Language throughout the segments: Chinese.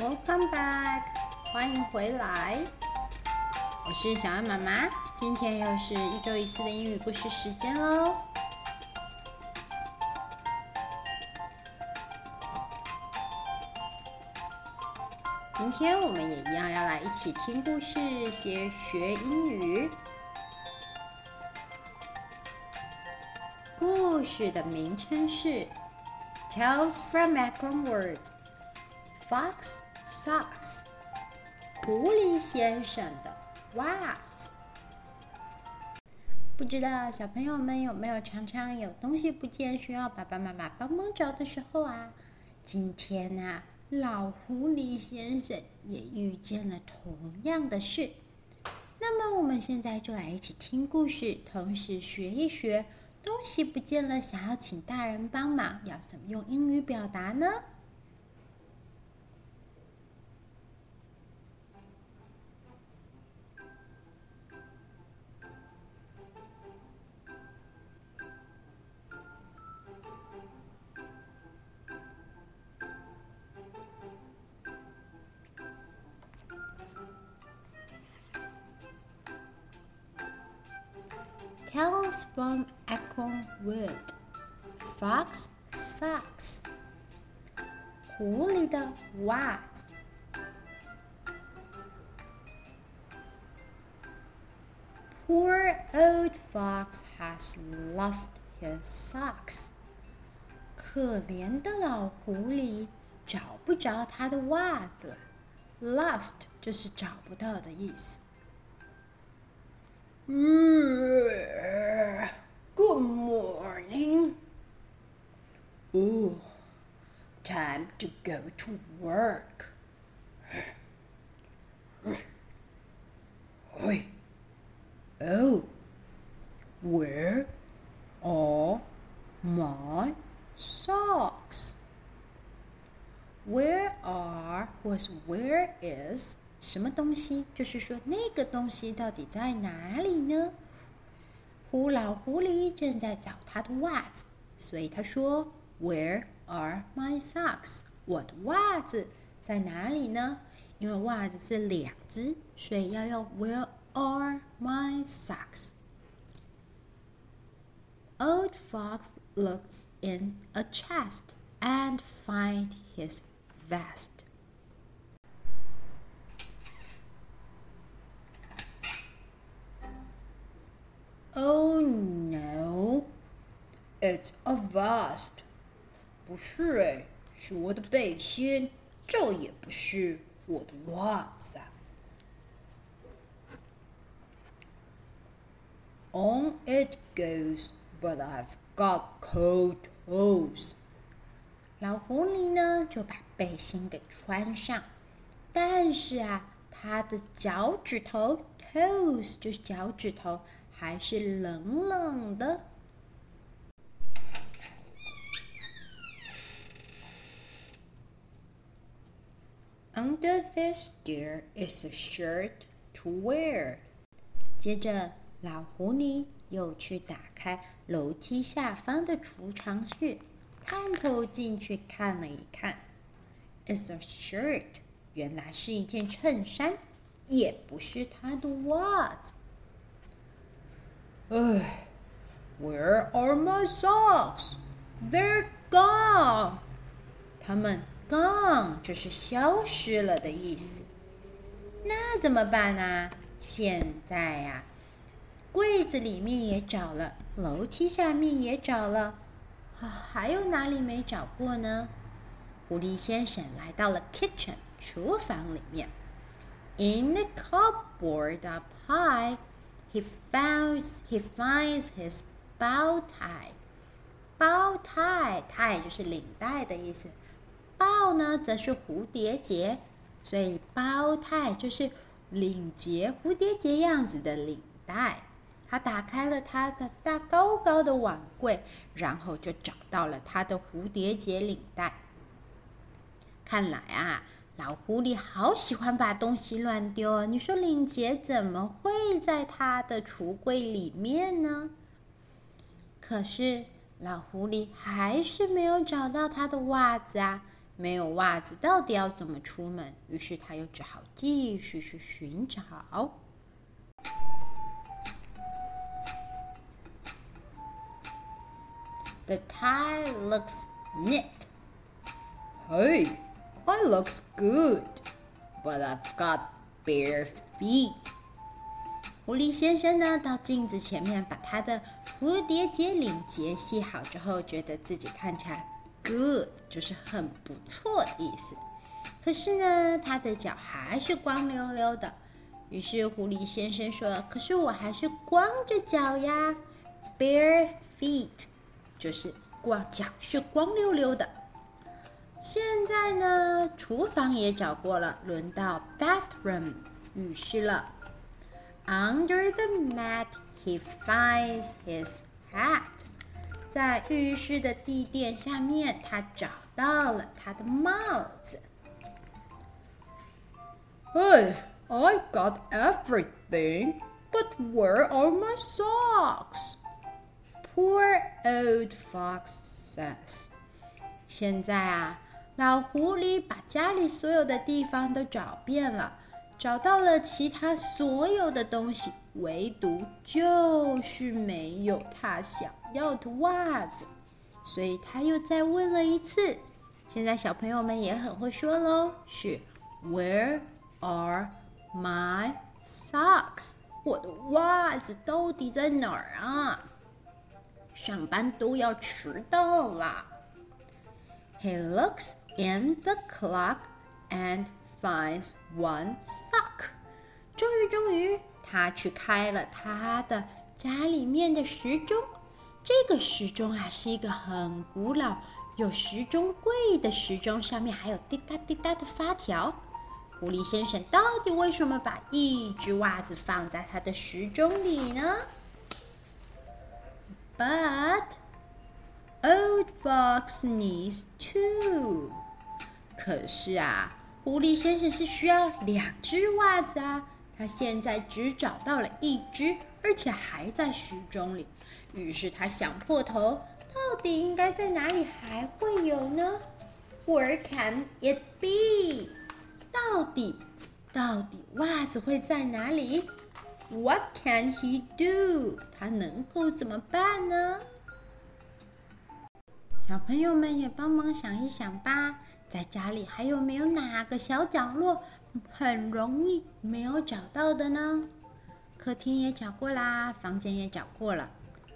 Welcome back，欢迎回来。我是小安妈妈，今天又是一周一次的英语故事时间喽。今天我们也一样要来一起听故事，学学英语。故事的名称是 Tales from Acorn Wood。Fox socks，狐狸先生的袜子。不知道小朋友们有没有常常有东西不见，需要爸爸妈妈帮忙找的时候啊？今天啊，老狐狸先生也遇见了同样的事。那么我们现在就来一起听故事，同时学一学东西不见了，想要请大人帮忙，要怎么用英语表达呢 ？Tales from Acorn Wood. Fox socks. 狐狸的袜子。Poor old fox has lost his socks. 可怜的老狐狸找不着他的袜子。Lost 就是找不到的意思。 Good morning. Oh, time to go to work. 就是说那个东西到底在哪里呢？狐老狐狸正在找他的袜子，所以他说：“Where are my socks？” 我的袜子在哪里呢？因为袜子是两只，所以要用 “Where are my socks？” Old fox looks in a chest and find his vest. No, it's a vest. 不是哎，是我的背心。这也不是我的袜子。On it goes, but I've got cold toes. 老狐狸呢，就把背心给穿上，但是啊，它的脚趾头 toes 就是脚趾头。还是冷冷的。Under this there is a shirt to wear。接着，老狐狸又去打开楼梯下方的储藏室，探头进去看了一看。It's a shirt，原来是一件衬衫，也不是他的袜子。唉，Where are my socks? They're gone. 他们 gone 就是消失了的意思。那怎么办呢？现在呀，柜子里面也找了，楼梯下面也找了，啊，还有哪里没找过呢？狐狸先生来到了 kitchen 厨房里面。In the cupboard up high. He finds he finds his bow tie. Bow tie tie 就是领带的意思。bow 呢则是蝴蝶结，所以 bow tie 就是领结蝴蝶结样子的领带。他打开了他的大高高的碗柜，然后就找到了他的蝴蝶结领带。看来啊。老狐狸好喜欢把东西乱丢啊！你说领结怎么会在他的橱柜里面呢？可是老狐狸还是没有找到他的袜子啊！没有袜子，到底要怎么出门？于是他又只好继续去寻找。The tie looks neat. Hey, I looks good, but I've got bare feet. 狐狸先生呢，到镜子前面把他的蝴蝶结领结系好之后，觉得自己看起来 good，就是很不错的意思。可是呢，他的脚还是光溜溜的。于是狐狸先生说：“可是我还是光着脚呀，bare feet，就是光脚是光溜溜的。”现在呢，厨房也找过了，轮到 bathroom 浴室了。Under the mat, he finds his hat. 在浴室的地垫下面，他找到了他的帽子。Hey, I got everything, but where are my socks? Poor old fox says. 现在啊， 老狐狸把家里所有的地方都找遍了。找到了其他所有的东西，唯独就是没有他想要的袜子，所以他又再问了一次。现在小朋友们也很会说喽，是 Where are my socks？我的袜子到底在哪儿啊？上班都要迟到啦。He looks in the clock and finds one sock。终于，终于，他去开了他的家里面的时钟。这个时钟啊，是一个很古老、有时钟柜的时钟，上面还有滴答滴答的发条。狐狸先生到底为什么把一只袜子放在他的时钟里呢？But old fox needs two。可是啊。狐狸先生是需要两只袜子啊，他现在只找到了一只，而且还在时钟里。于是他想破头，到底应该在哪里还会有呢？Where can it be？到底，到底袜子会在哪里？What can he do？他能够怎么办呢？小朋友们也帮忙想一想吧。在家里还有没有哪个小角落很容易没有找到的呢？客厅也找过啦，房间也找过了，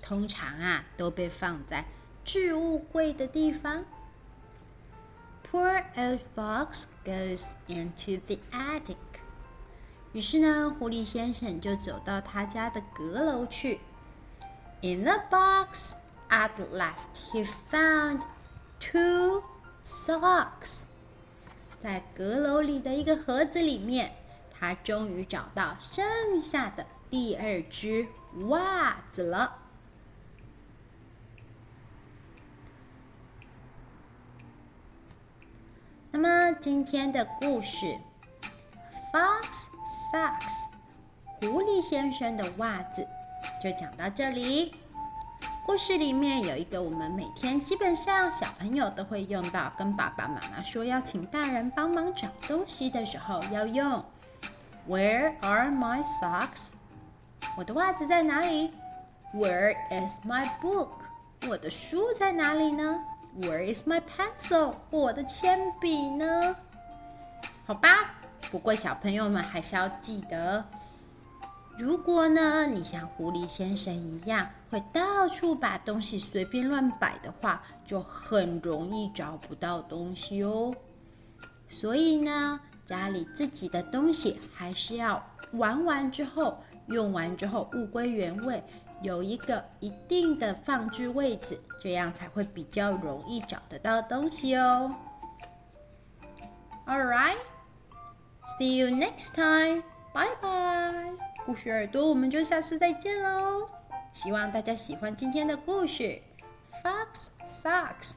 通常啊都被放在置物柜的地方。Poor old fox goes into the attic。于是呢，狐狸先生就走到他家的阁楼去。In the box, at last he found two. Socks，在阁楼里的一个盒子里面，他终于找到剩下的第二只袜子了。那么今天的故事，Fox Socks，狐狸先生的袜子，就讲到这里。故事里面有一个我们每天基本上小朋友都会用到，跟爸爸妈妈说要请大人帮忙找东西的时候要用。Where are my socks？我的袜子在哪里？Where is my book？我的书在哪里呢？Where is my pencil？我的铅笔呢？好吧，不过小朋友们还是要记得。如果呢，你像狐狸先生一样会到处把东西随便乱摆的话，就很容易找不到东西哦。所以呢，家里自己的东西还是要玩完之后、用完之后物归原位，有一个一定的放置位置，这样才会比较容易找得到东西哦。All right, see you next time. Bye bye. 故事耳朵，我们就下次再见喽！希望大家喜欢今天的故事，Fox Socks。